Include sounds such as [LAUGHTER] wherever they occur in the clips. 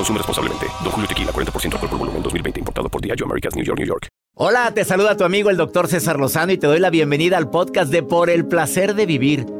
Consume responsablemente. Don Julio Tequila, 40% alcohol por volumen, 2020. Importado por Diageo Americas, New York, New York. Hola, te saluda tu amigo el doctor César Lozano y te doy la bienvenida al podcast de Por el Placer de Vivir.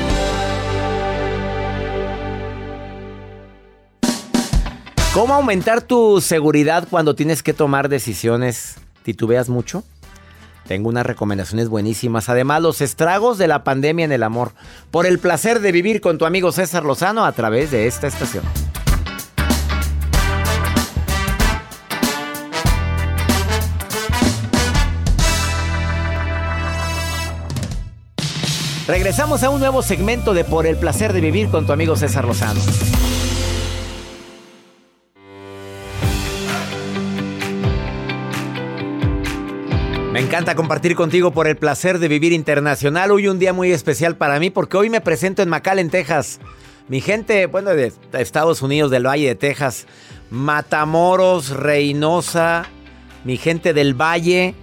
¿Cómo aumentar tu seguridad cuando tienes que tomar decisiones? ¿Titubeas mucho? Tengo unas recomendaciones buenísimas. Además, los estragos de la pandemia en el amor. Por el placer de vivir con tu amigo César Lozano a través de esta estación. Regresamos a un nuevo segmento de Por el placer de vivir con tu amigo César Lozano. Encanta compartir contigo por el placer de vivir internacional. Hoy un día muy especial para mí porque hoy me presento en McAllen, Texas. Mi gente, bueno, de Estados Unidos, del Valle de Texas, Matamoros, Reynosa, mi gente del Valle.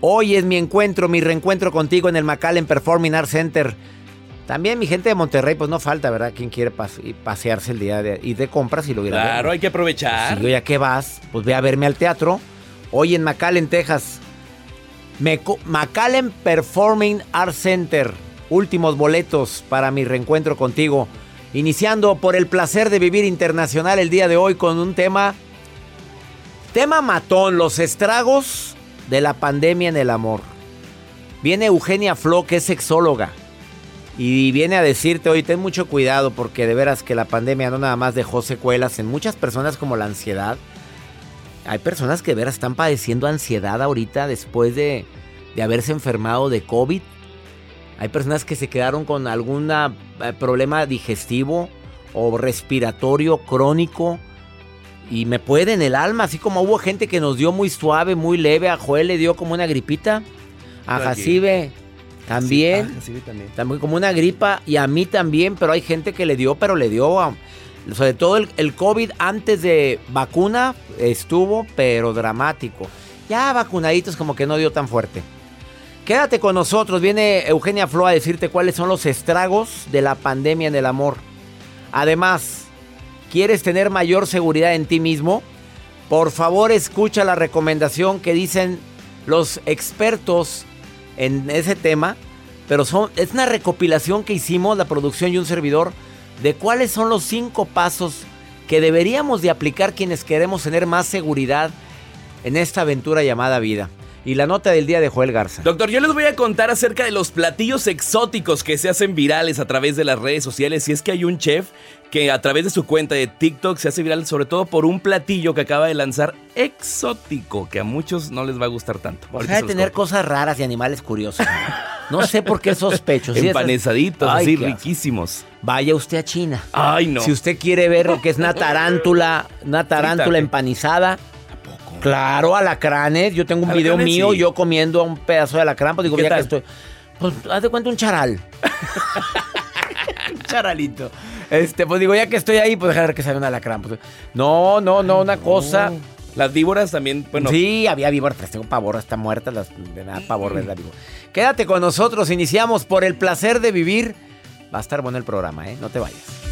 Hoy es mi encuentro, mi reencuentro contigo en el McAllen Performing Arts Center. También mi gente de Monterrey, pues no falta, ¿verdad? Quien quiere pasearse el día de, y de compras y lo Claro, hay que aprovechar. Si yo ya que vas, pues ve a verme al teatro. Hoy en McAllen, Texas. McAllen Performing Arts Center. Últimos boletos para mi reencuentro contigo. Iniciando por el placer de vivir internacional el día de hoy con un tema. Tema matón, los estragos de la pandemia en el amor. Viene Eugenia Flo, que es sexóloga. Y viene a decirte hoy, ten mucho cuidado porque de veras que la pandemia no nada más dejó secuelas en muchas personas como la ansiedad hay personas que de veras están padeciendo ansiedad ahorita después de, haberse enfermado de COVID. Hay personas que se quedaron con algún eh, problema digestivo o respiratorio crónico y me puede en el alma, así como hubo gente que nos dio muy suave, muy leve, a Joel le dio como una gripita, a Jacibe también, también, también como una gripa y a mí también, pero hay gente que le dio, pero le dio a, sobre todo el, COVID antes de vacuna estuvo, pero dramático. Ya vacunaditos como que no dio tan fuerte. Quédate con nosotros, viene Eugenia Flo a decirte cuáles son los estragos de la pandemia en el amor. Además, ¿quieres tener mayor seguridad en ti mismo? Por favor, escucha la recomendación que dicen los expertos en ese tema, pero son, es una recopilación que hicimos la producción y un servidor de cuáles son los cinco pasos que deberíamos de aplicar quienes queremos tener más seguridad en esta aventura llamada vida. Y la nota del día de Joel Garza. Doctor, yo les voy a contar acerca de los platillos exóticos que se hacen virales a través de las redes sociales. Y es que hay un chef que a través de su cuenta de TikTok se hace viral sobre todo por un platillo que acaba de lanzar exótico, que a muchos no les va a gustar tanto. Deja de tener cosas raras y animales curiosos. No sé por qué sospecho. Empanizaditos, así riquísimos. Vaya usted a China. Ay, no. Si usted quiere ver lo que es una [LAUGHS] tarántula, una tarántula empanizada. Claro, alacranes. Yo tengo un video mío, yo comiendo un pedazo de alacrán. Pues digo, ya que estoy. Pues haz de cuenta un charal. un [LAUGHS] charalito. Este, pues digo, ya que estoy ahí, pues dejar que salga un alacrán. Pues, no, no, no, una cosa. Las víboras también, bueno. Sí, había víboras, pero tengo pavor, está muerta, las, de nada pavor ver la víbora. Quédate con nosotros, iniciamos por el placer de vivir Va a estar bueno el programa, ¿eh? No te vayas.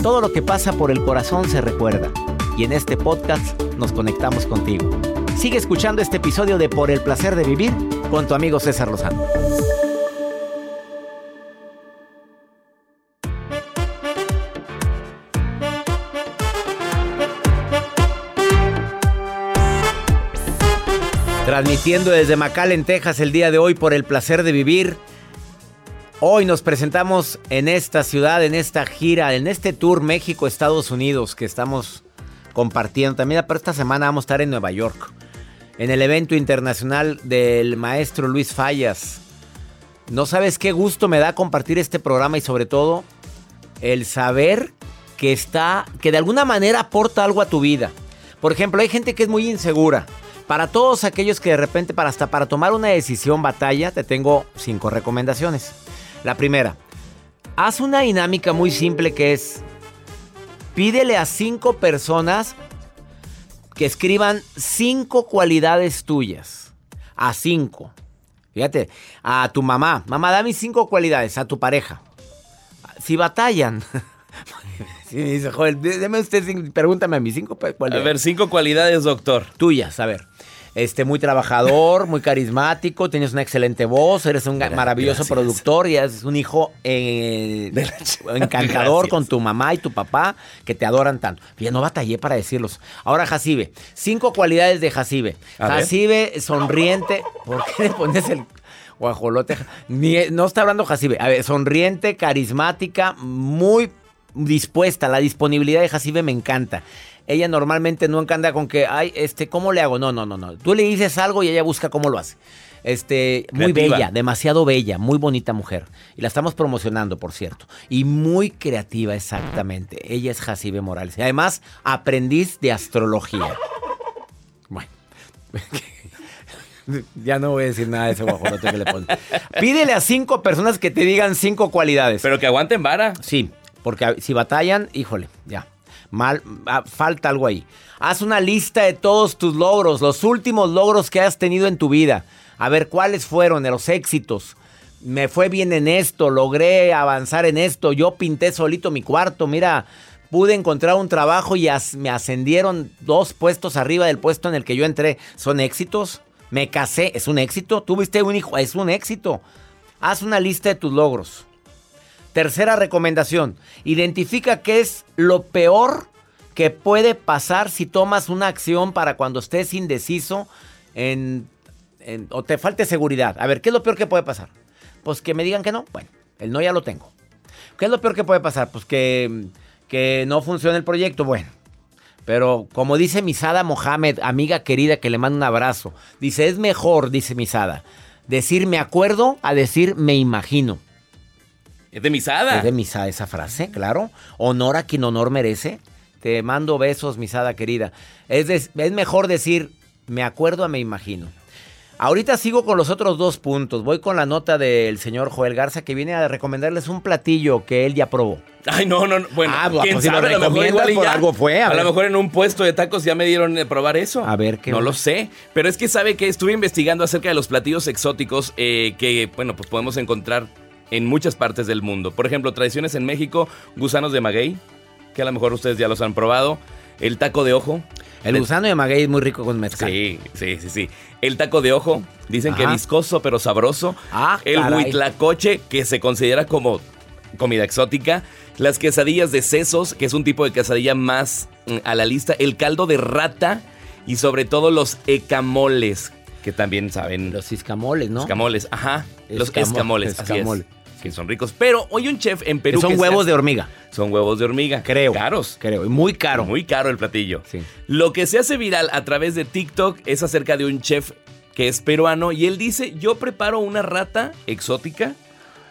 Todo lo que pasa por el corazón se recuerda. Y en este podcast nos conectamos contigo. Sigue escuchando este episodio de Por el placer de vivir con tu amigo César Lozano. Transmitiendo desde McAllen, Texas, el día de hoy por el placer de vivir. Hoy nos presentamos en esta ciudad, en esta gira, en este tour México-Estados Unidos que estamos compartiendo. También pero esta semana vamos a estar en Nueva York, en el evento internacional del maestro Luis Fallas. No sabes qué gusto me da compartir este programa y sobre todo el saber que está, que de alguna manera aporta algo a tu vida. Por ejemplo, hay gente que es muy insegura. Para todos aquellos que de repente, para hasta para tomar una decisión batalla, te tengo cinco recomendaciones. La primera, haz una dinámica muy simple que es, pídele a cinco personas que escriban cinco cualidades tuyas. A cinco. Fíjate, a tu mamá. Mamá, dame cinco cualidades. A tu pareja. Si batallan. [LAUGHS] Me dice, joder, déme usted, pregúntame a mis cinco A cualidades. ver, cinco cualidades, doctor. Tuyas, a ver. Este, muy trabajador, muy carismático, tienes una excelente voz, eres un maravilloso gracias. productor y eres un hijo eh, [LAUGHS] encantador Gracias. con tu mamá y tu papá que te adoran tanto. Ya no batallé para decirlos. Ahora, Jacibe, cinco cualidades de Jacibe. Jacibe, sonriente. ¿Por qué le pones el guajolote? Ni- no está hablando Jacibe. A ver, sonriente, carismática, muy dispuesta. La disponibilidad de Jacibe me encanta. Ella normalmente nunca anda con que, ay, este, ¿cómo le hago? No, no, no, no. Tú le dices algo y ella busca cómo lo hace. Este, muy Creativa. bella, demasiado bella, muy bonita mujer. Y la estamos promocionando, por cierto. Y muy creativa, exactamente. Ella es Jacibe Morales. Y además, aprendiz de astrología. Bueno. [LAUGHS] ya no voy a decir nada de ese guajolote que le pones. Pídele a cinco personas que te digan cinco cualidades. Pero que aguanten vara. Sí, porque si batallan, híjole, ya. Mal, ah, falta algo ahí. Haz una lista de todos tus logros, los últimos logros que has tenido en tu vida. A ver cuáles fueron los éxitos. Me fue bien en esto, logré avanzar en esto. Yo pinté solito mi cuarto, mira, pude encontrar un trabajo y as- me ascendieron dos puestos arriba del puesto en el que yo entré. ¿Son éxitos? Me casé, es un éxito. Tuviste un hijo, es un éxito. Haz una lista de tus logros. Tercera recomendación, identifica qué es lo peor que puede pasar si tomas una acción para cuando estés indeciso en, o te falte seguridad. A ver, ¿qué es lo peor que puede pasar? Pues que me digan que no. Bueno, el no ya lo tengo. ¿Qué es lo peor que puede pasar? Pues que, que no funcione el proyecto. Bueno, pero como dice Misada Mohamed, amiga querida que le mando un abrazo, dice, es mejor, dice Misada, decir me acuerdo a decir me imagino. Es de misada. Es de Misada esa frase, claro. Honor a quien honor merece. Te mando besos, Misada querida. Es, de- es mejor decir, me acuerdo a me imagino. Ahorita sigo con los otros dos puntos. Voy con la nota del señor Joel Garza que viene a recomendarles un platillo que él ya probó. Ay, no, no, no. Bueno, Ah, pues, quién pues, si lo sabe, recomiendas, por ya. algo fue, a A, lo mejor en un puesto de tacos ya me dieron de probar eso. A ver, ¿qué No lo sé. Pero es que sabe que estuve investigando acerca de los platillos exóticos eh, que, bueno, pues podemos encontrar en muchas partes del mundo. Por ejemplo, tradiciones en México, gusanos de maguey, que a lo mejor ustedes ya los han probado. El taco de ojo. El gusano de maguey es muy rico con mezcal. Sí, sí, sí, sí. El taco de ojo, dicen que Ajá. viscoso pero sabroso. Ah, el caray. huitlacoche, que se considera como comida exótica. Las quesadillas de sesos, que es un tipo de quesadilla más mm, a la lista. El caldo de rata y sobre todo los ecamoles, que también saben. Los iscamoles, ¿no? escamoles, ajá. Los Escamo- escamoles, así es. Que son ricos. Pero hoy un chef en Que Perú. son que se huevos de hormiga. Son huevos de hormiga. Creo. Caros. Creo. Muy caro. Muy caro el platillo. Sí. Lo que se hace viral a través de TikTok es acerca de un chef que es peruano y él dice, yo preparo una rata exótica,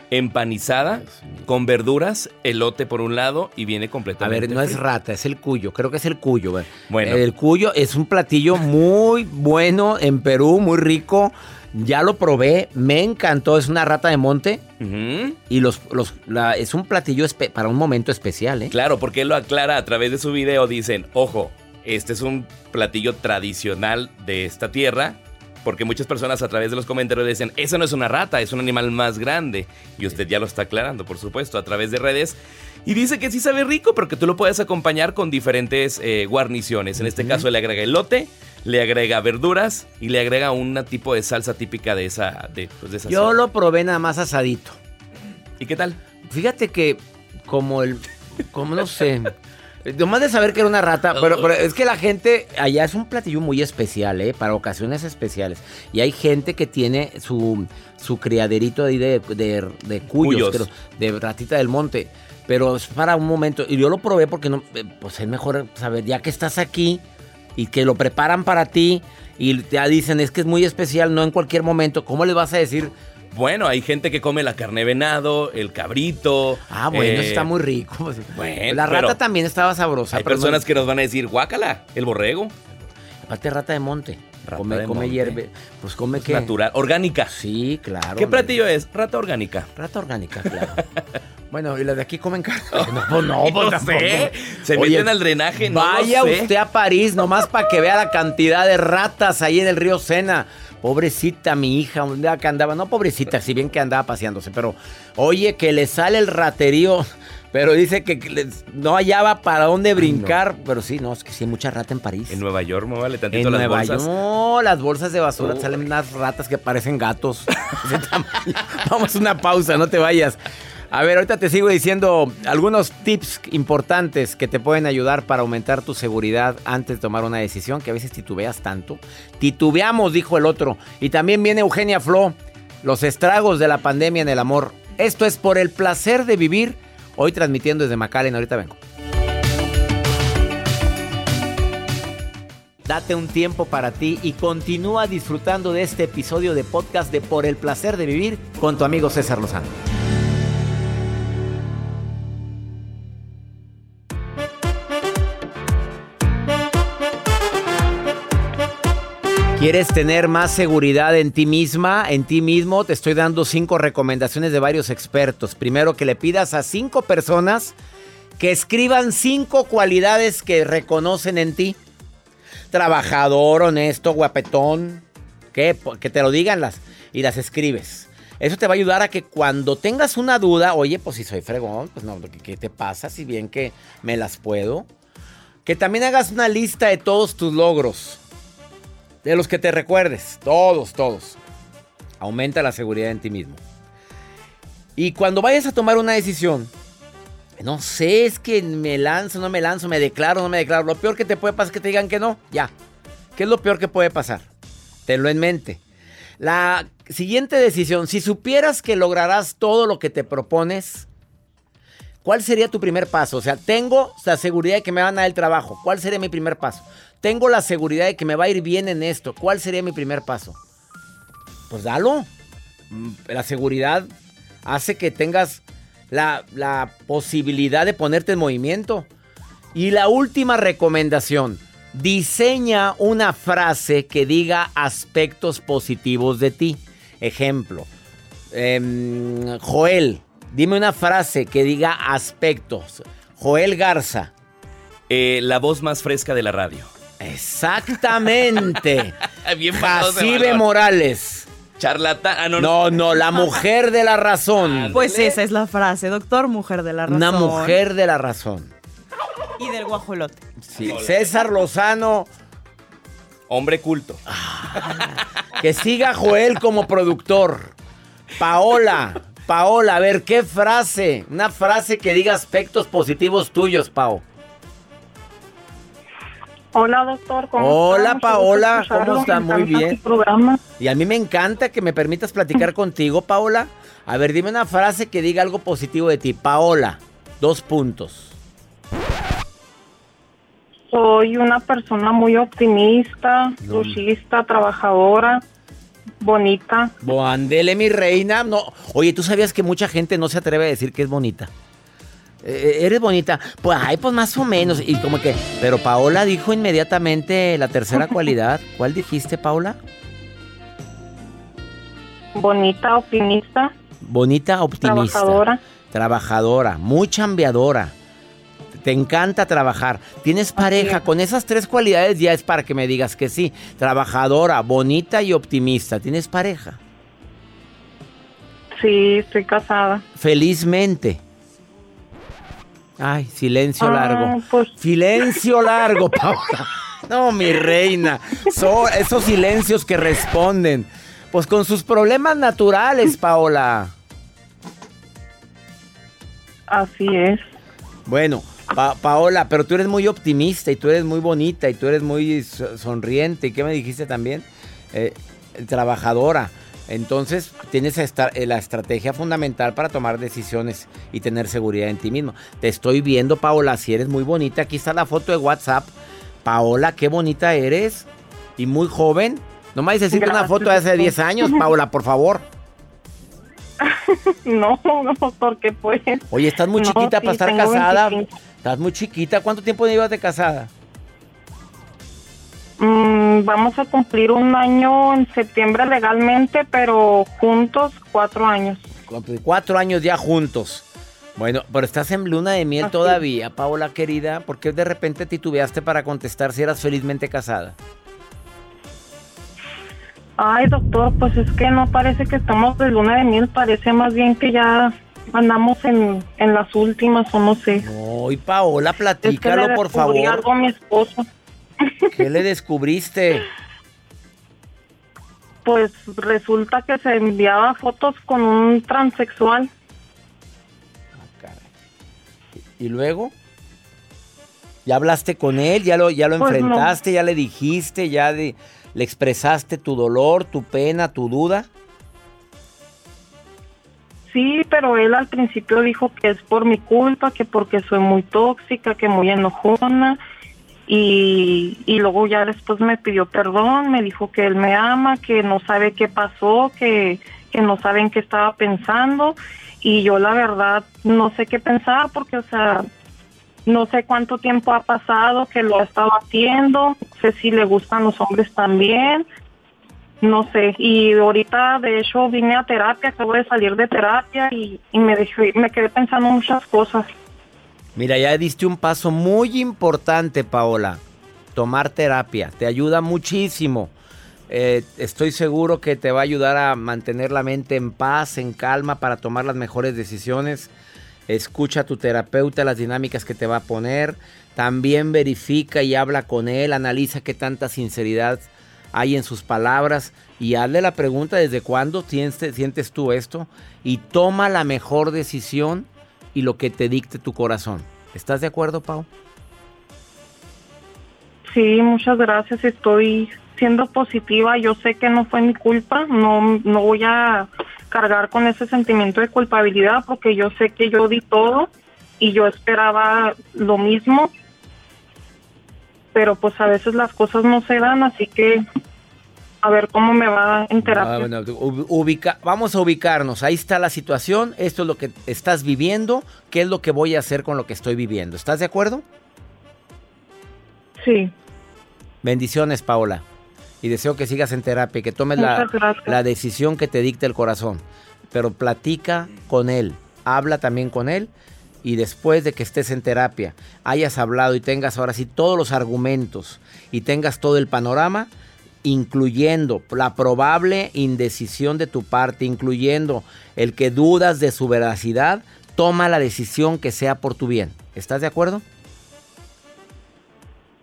empanizada, con verduras, elote por un lado y viene A completamente ver, no es frito". rata, es el cuyo. Creo que es el cuyo. Bueno. El cuyo es un platillo muy bueno en Perú, muy rico. Ya lo probé, me encantó. Es una rata de monte y los, los, la- es un platillo para un momento especial, ¿eh? Claro, porque él lo aclara a través de su video. Dicen, ojo, este es un platillo tradicional de esta tierra. Porque muchas personas a través de los comentarios dicen, esa no es una rata, es un animal más grande. Y usted ya lo está aclarando, por supuesto, a través de redes. Y dice que sí sabe rico, pero que tú lo puedes acompañar con diferentes eh, guarniciones. En este caso le agrega elote, le agrega verduras y le agrega un tipo de salsa típica de esa, de, pues, de esa Yo zona. lo probé nada más asadito. ¿Y qué tal? Fíjate que como el, como no sé, nomás de saber que era una rata, pero, pero es que la gente allá es un platillo muy especial, ¿eh? Para ocasiones especiales. Y hay gente que tiene su, su criaderito ahí de, de, de cuyos, Cuyos. creo, de ratita del monte. Pero es para un momento. Y yo lo probé porque no, eh, pues es mejor saber, ya que estás aquí y que lo preparan para ti y ya dicen, es que es muy especial, no en cualquier momento. ¿Cómo le vas a decir? Bueno, hay gente que come la carne de venado, el cabrito. Ah, bueno, eso eh, está muy rico. bueno, la rata también estaba sabrosa. Hay pero no- personas que nos van a decir, guácala, el borrego. Aparte rata de monte. Rata come de come monte. hierbe. Pues come que. Natural, orgánica. Sí, claro. ¿Qué platillo es? Rata orgánica. Rata orgánica, claro. [LAUGHS] bueno, y las de aquí comen carne. [LAUGHS] No, pues no, pues No tampoco. sé. Se Oye, meten al drenaje, no lo Vaya sé. usted a París nomás para que vea la cantidad de ratas ahí en el río Sena. Pobrecita mi hija, día que andaba, no pobrecita, si bien que andaba paseándose, pero oye, que le sale el raterío, [LAUGHS] pero dice que les- no hallaba para dónde brincar, pero sí, no, es que sí hay mucha rata en París. En Nueva York, muévale tantito En las Nueva bolsas. York, no, las bolsas de basura Oh. salen unas ratas que parecen gatos. [LAUGHS] Vamos a una pausa, no te vayas. A ver, ahorita te sigo diciendo algunos tips importantes que te pueden ayudar para aumentar tu seguridad antes de tomar una decisión, que a veces titubeas tanto. Titubeamos, dijo el otro. Y también viene Eugenia Flo, los estragos de la pandemia en el amor. Esto es por el placer de vivir. Hoy transmitiendo desde McAllen, ahorita vengo. Date un tiempo para ti y continúa disfrutando de este episodio de podcast de Por el placer de vivir con tu amigo César Lozano. ¿Quieres tener más seguridad en ti misma, en ti mismo? Te estoy dando cinco recomendaciones de varios expertos. Primero, que le pidas a cinco personas que escriban cinco cualidades que reconocen en ti. Trabajador, honesto, guapetón. Que, que te lo digan las y las escribes. Eso te va a ayudar a que cuando tengas una duda, oye, pues si soy fregón, pues no, ¿qué, te pasa? Si bien que me las puedo. Que también hagas una lista de todos tus logros. De los que te recuerdes. Todos, todos. Aumenta la seguridad en ti mismo. Y cuando vayas a tomar una decisión, no sé, es que me lanzo, no me lanzo, me declaro, no me declaro. Lo peor que te puede pasar es que te digan que no. Ya. ¿Qué es lo peor que puede pasar? Tenlo en mente. La siguiente decisión, si supieras que lograrás todo lo que te propones, ¿cuál sería tu primer paso? O sea, tengo la seguridad de que me van a dar el trabajo. ¿Cuál sería mi primer paso? Tengo la seguridad de que me va a ir bien en esto. ¿Cuál sería mi primer paso? Pues dalo. Mm, La seguridad hace que tengas la, la posibilidad de ponerte en movimiento. Y la última recomendación, diseña una frase que diga aspectos positivos de ti. Ejemplo, em, Joel, dime una frase que diga aspectos. Joel Garza. Eh, la voz más fresca de la radio. Exactamente. [LAUGHS] Bien Jacibe. Morales. Charlatán. Ah, no, No, no, la mujer de la razón. Pues esa es la frase, doctor, mujer de la razón. Una mujer de la razón. Y del guajolote. Sí. César Lozano. Hombre culto. Que siga Joel como productor. Paola, Paola, a ver, ¿qué frase? Una frase que diga aspectos positivos tuyos, Pao. Hola, doctor. ¿cómo Hola, está? Paola. ¿cómo está? Muy bien. Y a mí me encanta que me permitas platicar [LAUGHS] contigo, Paola. A ver, dime una frase que diga algo positivo de ti. Paola, dos puntos. Soy una persona muy optimista, luchista, trabajadora, bonita. Boandele, mi reina. No. Oye, ¿tú sabías que mucha gente no se atreve a decir que es bonita? Eh, ¿Eres bonita? Pues, ay, pues más o menos. Y como que... Pero Paola dijo inmediatamente la tercera [LAUGHS] cualidad. ¿Cuál dijiste, Paola? Bonita, optimista, Bonita, optimista. trabajadora. Trabajadora, muy chambeadora. Te encanta trabajar. ¿Tienes pareja? Con esas tres cualidades ya es para que me digas que sí. Trabajadora, bonita y optimista. ¿Tienes pareja? Sí, estoy casada. Felizmente. Ay, silencio Ah, largo. pues- Silencio largo, [LAUGHS] Paola. No, mi reina. Son esos silencios que responden. Pues con sus problemas naturales, Paola. Así es. Bueno, Pa- Paola, pero tú eres muy optimista y tú eres muy bonita y tú eres muy so- sonriente. ¿Y qué me dijiste también? Eh, trabajadora. Entonces tienes esta- eh, la estrategia fundamental para tomar decisiones y tener seguridad en ti mismo. Te estoy viendo, Paola, si eres muy bonita. Aquí está la foto de WhatsApp. Paola, qué bonita eres. Y muy joven. No me dices una foto de hace doctor. 10 años, Paola, por favor. [LAUGHS] No, no, porque pues... Oye, estás muy No, chiquita sí, para estar casada. 25. Estás muy chiquita. ¿Cuánto tiempo llevas de casada? Mm, vamos a cumplir un año en septiembre legalmente, pero juntos cuatro años. Cuatro años ya juntos. Bueno, pero estás en luna de miel Así. todavía, Paola querida. ¿Por qué de repente titubeaste para contestar si eras felizmente casada? Ay, doctor, pues es que no parece que estamos de luna de miel, parece más bien que ya andamos en, en las últimas o no sé. No, y Paola, Es que platícalo, por favor. algo a mi esposo. ¿Qué le descubriste? Pues resulta que se enviaba fotos con un transexual. Ah, caray. ¿Y luego? ¿Ya hablaste con él? ¿Ya lo, ya lo Pues no. enfrentaste? ¿Ya le dijiste? ¿Ya de- le expresaste tu dolor, tu pena, tu duda? Sí, pero él al principio dijo que es por mi culpa, que porque soy muy tóxica, que muy enojona. Y, y luego ya después me pidió perdón, me dijo que él me ama, que no sabe qué pasó, que, que no sabe en qué estaba pensando. Y yo la verdad no sé qué pensar porque, o sea, no sé cuánto tiempo ha pasado que lo ha estado haciendo, no sé si le gustan los hombres también, no sé. Y ahorita, de hecho, vine a terapia, acabo de salir de terapia y, me, dejé, me quedé pensando muchas cosas. Mira, ya diste un paso muy importante, Paola. Tomar terapia. Te ayuda muchísimo. Eh, estoy seguro que te va a ayudar a mantener la mente en paz, en calma, para tomar las mejores decisiones. Escucha a tu terapeuta las dinámicas que te va a poner. También verifica y habla con él. Analiza qué tanta sinceridad hay en sus palabras. Y hazle la pregunta desde cuándo sientes, sientes tú esto. Y toma la mejor decisión y lo que te dicte tu corazón. ¿Estás de acuerdo, Pau? Sí, muchas gracias. Estoy siendo positiva. Yo sé que no fue mi culpa. No, no voy a cargar con ese sentimiento de culpabilidad porque yo sé que yo di todo y yo esperaba lo mismo. Pero pues a veces las cosas no se dan, así que a ver cómo me va en terapia. Ah, bueno, ubica- vamos a ubicarnos. Ahí está la situación. Esto es lo que estás viviendo. ¿Qué es lo que voy a hacer con lo que estoy viviendo? ¿Estás de acuerdo? Sí, Bendiciones, Paola. Y deseo que sigas en terapia y que tomes la, la decisión que te dicte el corazón. Pero platica con él. Habla también con él. Y después de que estés en terapia, hayas hablado y tengas ahora sí todos los argumentos y tengas todo el panorama, incluyendo la probable indecisión de tu parte, incluyendo el que dudas de su veracidad, toma la decisión que sea por tu bien. ¿Estás de acuerdo?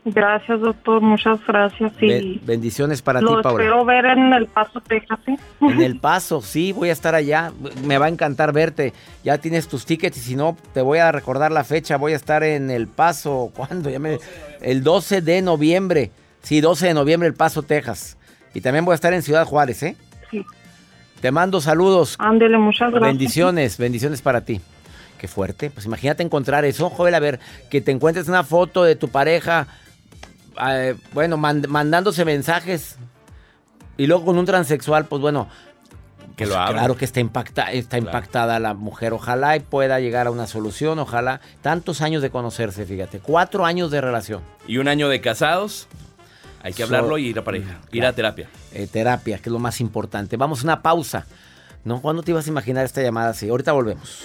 Gracias, doctor. Muchas gracias. Y Be- bendiciones para ti, lo Paula. espero ver en El Paso, Texas. ¿sí? En El Paso, sí, voy a estar allá. Me va a encantar verte. Ya tienes tus tickets y si no, te voy a recordar la fecha. Voy a estar en El Paso. ¿Cuándo? Ya me- El 12 de noviembre. Sí, 12 de noviembre, El Paso, Texas. Y también voy a estar en Ciudad Juárez, ¿eh? Sí. Te mando saludos. Ándele, muchas gracias. Bendiciones, bendiciones para ti. Qué fuerte. Pues imagínate encontrar eso, joven, a ver, que te encuentres una foto de tu pareja, eh, bueno, mand- mandándose mensajes y luego con un transexual, pues bueno. Que pues lo. Claro que está, impacta, está impactada la mujer. Ojalá y pueda llegar a una solución. Ojalá. Tantos años de conocerse, fíjate. Cuatro años de relación. Y un año de casados. Hay que So- hablarlo y ir a pareja, ir a terapia. Eh, terapia, que es lo más importante. Vamos a una pausa. ¿No? ¿Cuándo te ibas a imaginar esta llamada así? Ahorita volvemos.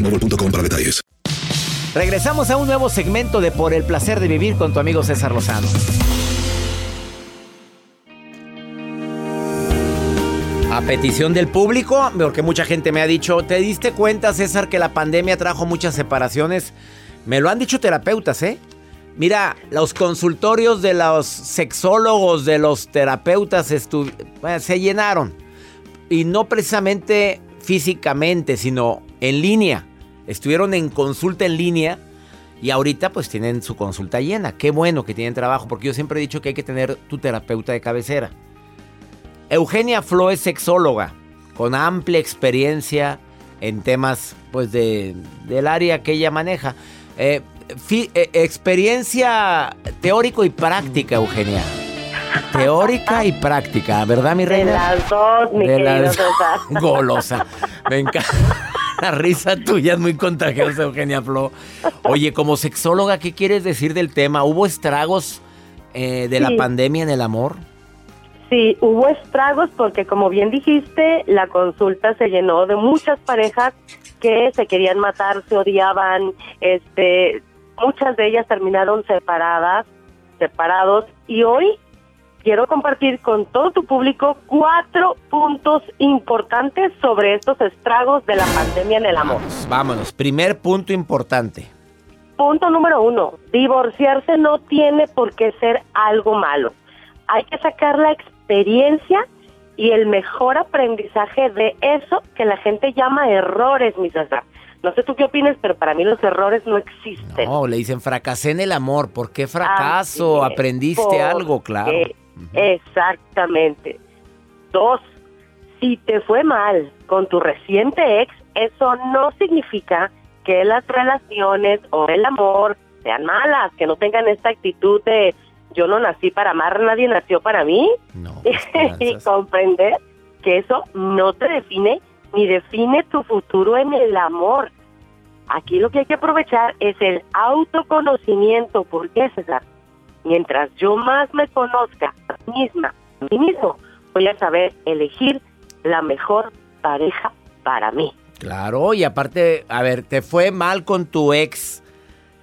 boostmobile.com para detalles. Regresamos a un nuevo segmento de Por el placer de vivir con tu amigo César Lozano. A petición del público, porque mucha gente me ha dicho, ¿te diste cuenta, César, que la pandemia trajo muchas separaciones? Me lo han dicho terapeutas, ¿eh? Mira, los consultorios de los sexólogos, de los terapeutas, bueno, se llenaron. Y no precisamente físicamente, sino en línea. Estuvieron en consulta en línea y ahorita pues tienen su consulta llena. Qué bueno que tienen trabajo, porque yo siempre he dicho que hay que tener tu terapeuta de cabecera. Eugenia Flo es sexóloga, con amplia experiencia en temas pues de, del área que ella maneja. Eh, fi- eh, experiencia teórico y práctica, Eugenia. Teórica y práctica, ¿verdad, mi De reina? las dos, mi De querido las-. [LAUGHS] Golosa. Me encanta. La risa tuya es muy contagiosa, Eugenia Flo. Oye, como sexóloga, ¿qué quieres decir del tema? ¿Hubo estragos eh, de la pandemia en el amor? Sí, hubo estragos porque como bien dijiste, la consulta se llenó de muchas parejas que se querían matar, se odiaban, este, muchas de ellas terminaron separadas, separados y hoy quiero compartir con todo tu público cuatro puntos importantes sobre estos estragos de la pandemia en el amor. Vámonos, vámonos. Primer punto importante. Punto número uno, divorciarse no tiene por qué ser algo malo. Hay que sacar la experiencia y el mejor aprendizaje de eso que la gente llama errores, mi César. No sé tú qué opinas, pero para mí los errores no existen. No, le dicen fracasé en el amor. ¿Por qué fracaso? ¿Aprendiste algo? Claro. Exactamente. Dos, si te fue mal con tu reciente ex, eso no significa que las relaciones o el amor sean malas, que no tengan esta actitud de yo no nací para amar, nadie nació para mí. No. [LAUGHS] y comprender que eso no te define ni define tu futuro en el amor. Aquí lo que hay que aprovechar es el autoconocimiento. ¿Por qué, César? Mientras yo más me conozca a mí misma, a mí mismo, voy a saber elegir la mejor pareja para mí. Claro, y aparte, a ver, te fue mal con tu ex.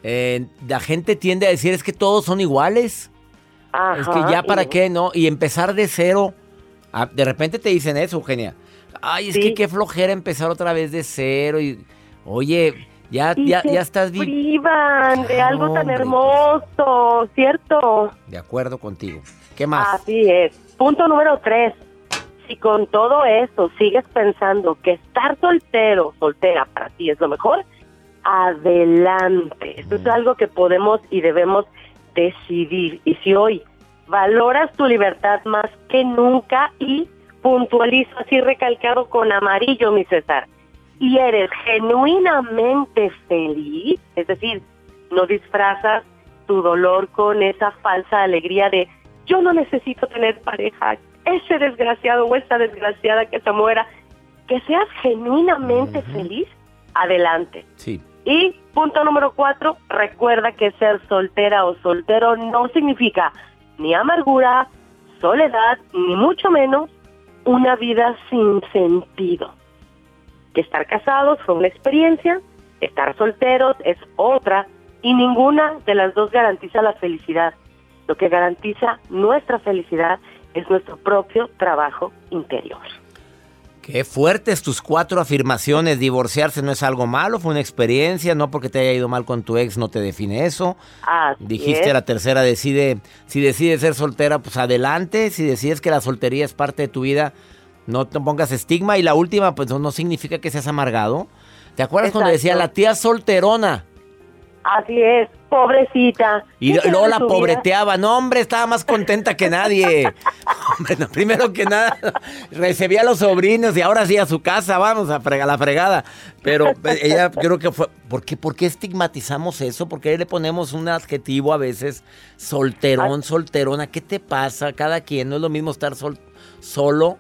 Eh, la gente tiende a decir es que todos son iguales. es que Ajá, ya para y- qué, ¿no? Y empezar de cero. De repente te dicen eso, Eugenia. Ay, es Sí. que qué flojera empezar otra vez de cero. Y, oye, ya, y ya, se ya estás bien. privan de algo tan hermoso, ¿cierto? De acuerdo contigo. ¿Qué más? Así es. Punto número tres. Si con todo eso sigues pensando que estar soltero, soltera para ti es lo mejor, adelante. Esto es algo que podemos y debemos decidir. Y si hoy valoras tu libertad más que nunca y puntualizo así recalcado con amarillo, mi César, y eres genuinamente feliz, es decir, no disfrazas tu dolor con esa falsa alegría de yo no necesito tener pareja, ese desgraciado o esa desgraciada que se muera, que seas genuinamente feliz, adelante. Sí. Y punto número cuatro, recuerda que ser soltera o soltero no significa ni amargura, soledad, ni mucho menos una vida sin sentido. Que estar casados fue una experiencia, estar solteros es otra, y ninguna de las dos garantiza la felicidad. Lo que garantiza nuestra felicidad es nuestro propio trabajo interior. Qué fuertes tus cuatro afirmaciones. Divorciarse no es algo malo, fue una experiencia. No porque te haya ido mal con tu ex no te define eso. Así Dijiste es. la tercera, decide, si decides ser soltera, pues adelante. Si decides que la soltería es parte de tu vida, no te pongas estigma. Y la última, pues no, no significa que seas amargado. ¿Te acuerdas cuando decía la tía solterona? Así es, pobrecita. Y ¿Qué luego la pobreteaba. No, hombre, estaba más contenta que nadie. [LAUGHS] Hombre, no, primero que nada, recibía a los sobrinos y ahora sí a su casa, vamos, a, frega- la fregada. Pero eh, ella creo que fue... ¿por qué, ¿Por qué estigmatizamos eso? ¿Por qué le ponemos un adjetivo a veces? Solterón, solterona. ¿Qué te pasa? Cada quien, no es lo mismo estar sol- solo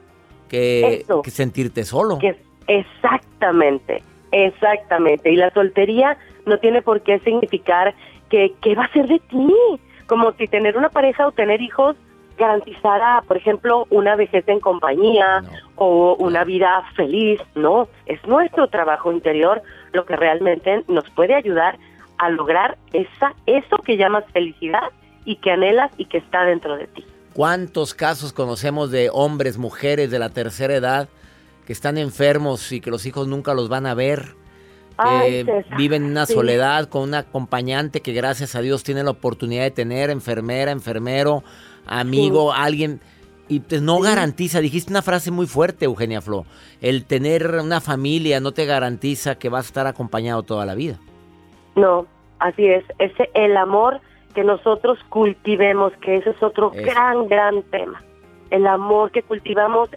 que, Eso. que sentirte solo. Que exactamente, exactamente. Y la soltería no tiene por qué significar que qué va a ser de ti. Como si tener una pareja o tener hijos garantizara, por ejemplo, una vejez en compañía No. o una vida feliz. No, es nuestro trabajo interior lo que realmente nos puede ayudar a lograr esa eso que llamas felicidad y que anhelas y que está dentro de ti. ¿Cuántos casos conocemos de hombres, mujeres de la tercera edad que están enfermos y que los hijos nunca los van a ver? Que viven en una sí. soledad con una acompañante que gracias a Dios tiene la oportunidad de tener, enfermera, enfermero, amigo, alguien. Y pues no garantiza, dijiste una frase muy fuerte, Eugenia Flo, el tener una familia no te garantiza que vas a estar acompañado toda la vida. No, así es. Ese el amor que nosotros cultivemos, que ese es otro gran, gran tema. El amor que cultivamos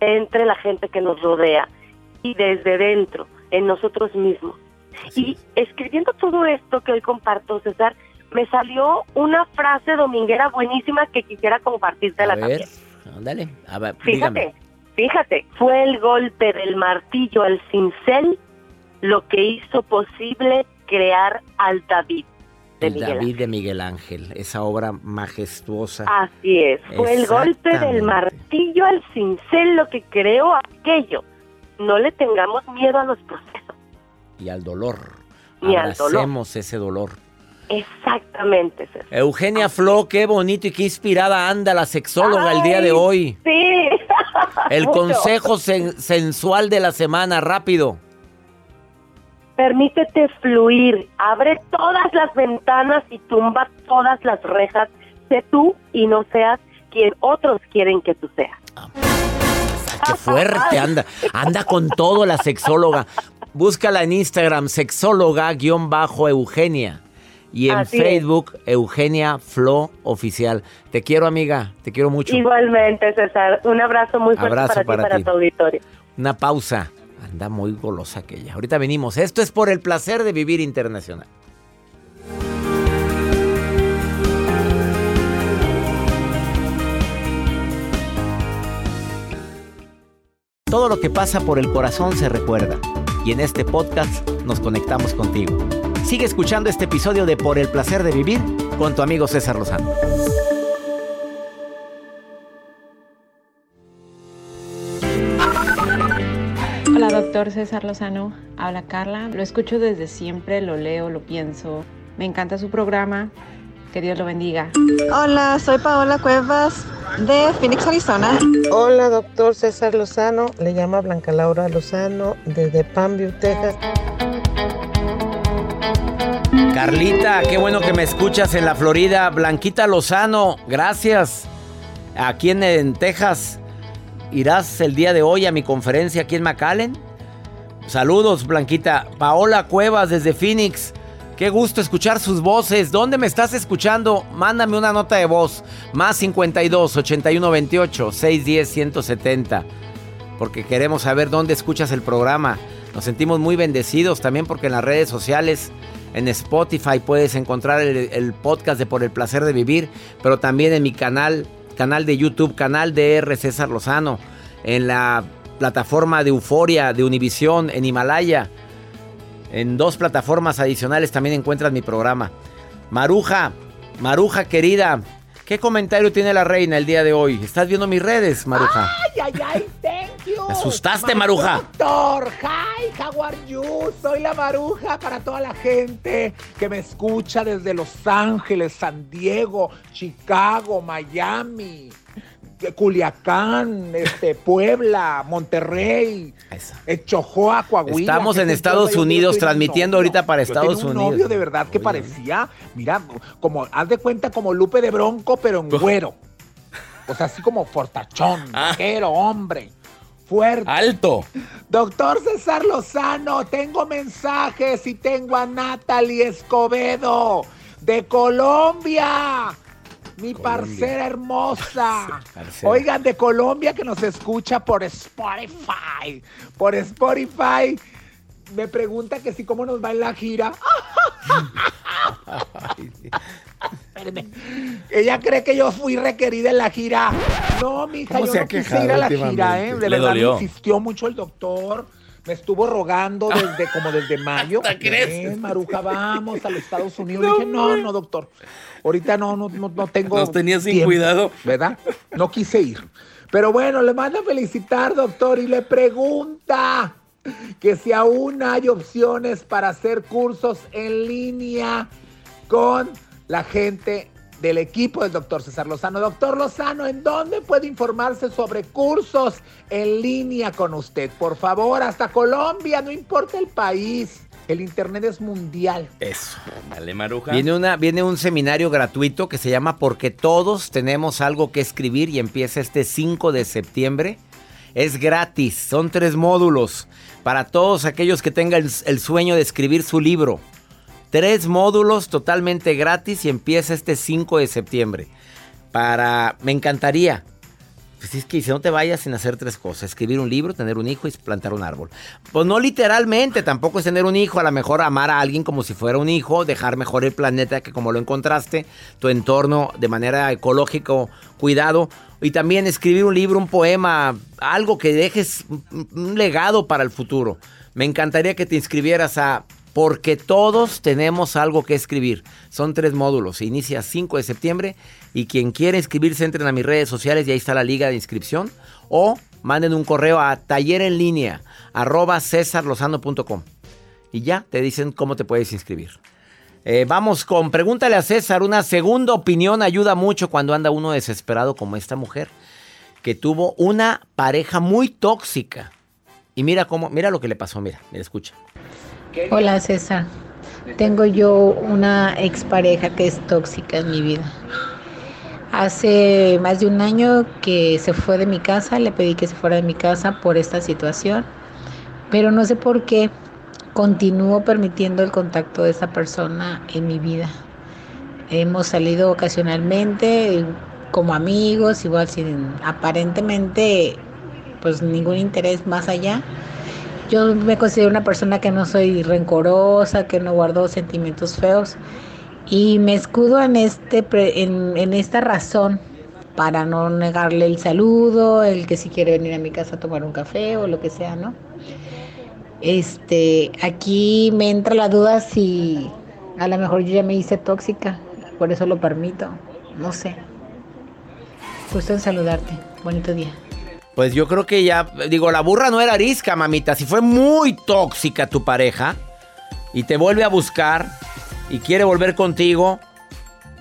entre la gente que nos rodea y desde dentro, en nosotros mismos. Y escribiendo todo esto que hoy comparto, César, me salió una frase dominguera buenísima que quisiera compartírtela A ver, también. ándale, a ver, Fíjate, dígame. fíjate, fue el golpe del martillo al cincel lo que hizo posible crear al David de El Miguel David Ángel. de Miguel Ángel, esa obra majestuosa. Así es, fue el golpe del martillo al cincel lo que creó aquello. No le tengamos miedo a los procesos. y al dolor. Y al dolor. Ese dolor. Exactamente, César. Eugenia Flo, qué bonito y qué inspirada anda la sexóloga el día de hoy. Sí. [LAUGHS] El consejo sen- sensual de la semana, rápido. Permítete fluir, abre todas las ventanas y tumba todas las rejas. Sé tú y no seas quien otros quieren que tú seas. Ay, qué fuerte anda. Anda con todo la sexóloga. Búscala en Instagram, sexóloga-eugenia. Y en Así es. Facebook, Eugenia Flo Oficial. Te quiero, amiga. Te quiero mucho. Igualmente, César. Un abrazo muy fuerte Abrazo para, para ti y para ti. tu auditorio. Una pausa. Anda muy golosa aquella. Ahorita venimos. Esto es por el placer de vivir internacional. Todo lo que pasa por el corazón se recuerda. Y en este podcast nos conectamos contigo. Sigue escuchando este episodio de Por el placer de vivir con tu amigo César Lozano. Hola, doctor César Lozano. Habla Carla. Lo escucho desde siempre, lo leo, lo pienso. Me encanta su programa. Que Dios lo bendiga. Hola, soy Paola Cuevas de Phoenix, Arizona. Hola, doctor César Lozano. Le llama Blanca Laura Lozano desde Panview, Texas. Carlita, qué bueno que me escuchas en la Florida. Blanquita Lozano, gracias. Aquí en, en Texas, ¿irás el día de hoy a mi conferencia aquí en McAllen? Saludos, Blanquita. Paola Cuevas desde Phoenix. Qué gusto escuchar sus voces. ¿Dónde me estás escuchando? Mándame una nota de voz. Más 52 81 28 610 170. Porque queremos saber dónde escuchas el programa. Nos sentimos muy bendecidos también porque en las redes sociales, en Spotify puedes encontrar el, el podcast de Por el Placer de Vivir, pero también en mi canal, canal de YouTube, canal de R. César Lozano, en la plataforma de Euforia, de Univisión, en Himalaya. En dos plataformas adicionales también encuentras mi programa. Maruja, Maruja querida, ¿qué comentario tiene la reina el día de hoy? ¿Estás viendo mis redes, Maruja? Ay, ay, ay. Me asustaste, Maruja. Doctor, hi, how are you? Soy la Maruja para toda la gente que me escucha desde Los Ángeles, San Diego, Chicago, Miami. Culiacán, este, [LAUGHS] Puebla, Monterrey, Chojoa, Coahuila. Estamos en Estados Unidos un transmitiendo ahorita para Estados un Unidos. novio de verdad que parecía, mira, como, haz de cuenta como Lupe de Bronco, pero en [LAUGHS] güero. O sea, así como fortachón, vaquero, hombre. Fuerte. Alto. Doctor César Lozano, tengo mensajes y tengo a Natalie Escobedo de Colombia. Mi parcera hermosa. [LAUGHS] Parcera. Oigan, de Colombia que nos escucha por Spotify. Por Spotify. Me pregunta que si cómo nos va en la gira. [LAUGHS] Ella cree que yo fui requerida en la gira. No, mija, ¿Cómo yo no quise ir a la gira, ¿eh? De Le verdad dolió. me insistió mucho el doctor. Me estuvo rogando desde como desde mayo. [LAUGHS] ¿Hasta crees? Maruja, vamos a los Estados Unidos. Dije, no, no, doctor. Ahorita no, no, no, no tengo. Nos tenía sin tiempo", cuidado. ¿Verdad? No quise ir. Pero bueno, le manda a felicitar, doctor, y le pregunta que si aún hay opciones para hacer cursos en línea con la gente del equipo del doctor César Lozano. Doctor Lozano, ¿en dónde puede informarse sobre cursos en línea con usted? Por favor, hasta Colombia, no importa el país. El internet es mundial. Eso. Dale, Maruja. Viene, una, viene un seminario gratuito que se llama Porque todos tenemos algo que escribir y empieza este 5 de septiembre. Es gratis, son tres módulos para todos aquellos que tengan el, el sueño de escribir su libro. Tres módulos totalmente gratis y empieza este 5 de septiembre. Para, me encantaría. Pues es que si no te vayas sin hacer tres cosas, escribir un libro, tener un hijo y plantar un árbol. Pues no literalmente, tampoco es tener un hijo, a lo mejor amar a alguien como si fuera un hijo, dejar mejor el planeta que como lo encontraste, tu entorno de manera ecológico, cuidado, y también escribir un libro, un poema, algo que dejes un legado para el futuro. Me encantaría que te inscribieras a porque todos tenemos algo que escribir. Son tres módulos. Se inicia 5 de septiembre y quien quiera inscribirse entren a mis redes sociales y ahí está la liga de inscripción. O manden un correo a taller en línea y ya te dicen cómo te puedes inscribir. Eh, vamos con pregúntale a César. Una segunda opinión ayuda mucho cuando anda uno desesperado como esta mujer que tuvo una pareja muy tóxica. Y mira cómo, mira lo que le pasó, mira, mira, escucha. Hola César, tengo yo una expareja que es tóxica en mi vida. Hace más de un año que se fue de mi casa, le pedí que se fuera de mi casa por esta situación, pero no sé por qué continúo permitiendo el contacto de esa persona en mi vida. Hemos salido ocasionalmente como amigos, igual sin aparentemente pues ningún interés más allá. Yo me considero una persona que no soy rencorosa, que no guardo sentimientos feos y me escudo en este en, en esta razón para no negarle el saludo, el que si quiere venir a mi casa a tomar un café o lo que sea, ¿no? Este, aquí me entra la duda si a lo mejor yo ya me hice tóxica, por eso lo permito, no sé. Gusto en saludarte. Bonito día. Pues yo creo que ya, digo, la burra no era arisca, mamita. Si fue muy tóxica tu pareja y te vuelve a buscar y quiere volver contigo,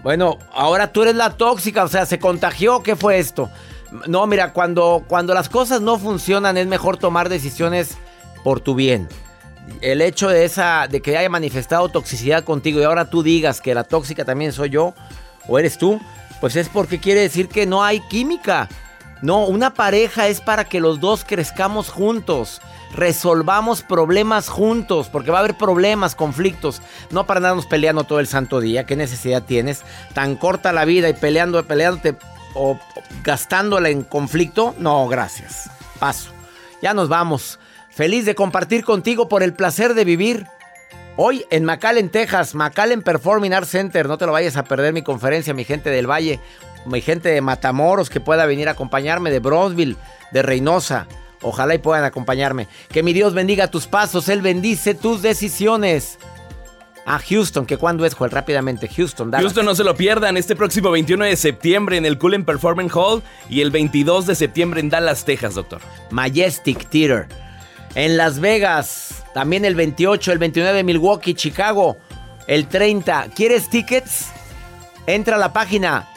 bueno, ahora tú eres la tóxica, o sea, se contagió, ¿qué fue esto? No, mira, cuando, cuando las cosas no funcionan es mejor tomar decisiones por tu bien. El hecho de esa, de que haya manifestado toxicidad contigo y ahora tú digas que la tóxica también soy yo o eres tú, pues es porque quiere decir que no hay química. No, una pareja es para que los dos crezcamos juntos, resolvamos problemas juntos, porque va a haber problemas, conflictos, no para andarnos peleando todo el santo día. ¿Qué necesidad tienes? Tan corta la vida y peleando, peleándote o gastándola en conflicto. No, gracias. Paso. Ya nos vamos. Feliz de compartir contigo por el placer de vivir. Hoy en McAllen, Texas, McAllen Performing Arts Center. No te lo vayas a perder mi conferencia, mi gente del Valle, mi gente de Matamoros que pueda venir a acompañarme, de Bronzeville, de Reynosa. Ojalá y puedan acompañarme. Que mi Dios bendiga tus pasos, Él bendice tus decisiones. A Houston, que cuando es, Joel, rápidamente, Houston. Dallas. Houston, no se lo pierdan, este próximo 21 de septiembre en el Cullen Performance Hall y el 22 de septiembre en Dallas, Texas, doctor. Majestic Theater. En Las Vegas, también el 28, el 29 Milwaukee, Chicago, el 30. ¿Quieres tickets? Entra a la página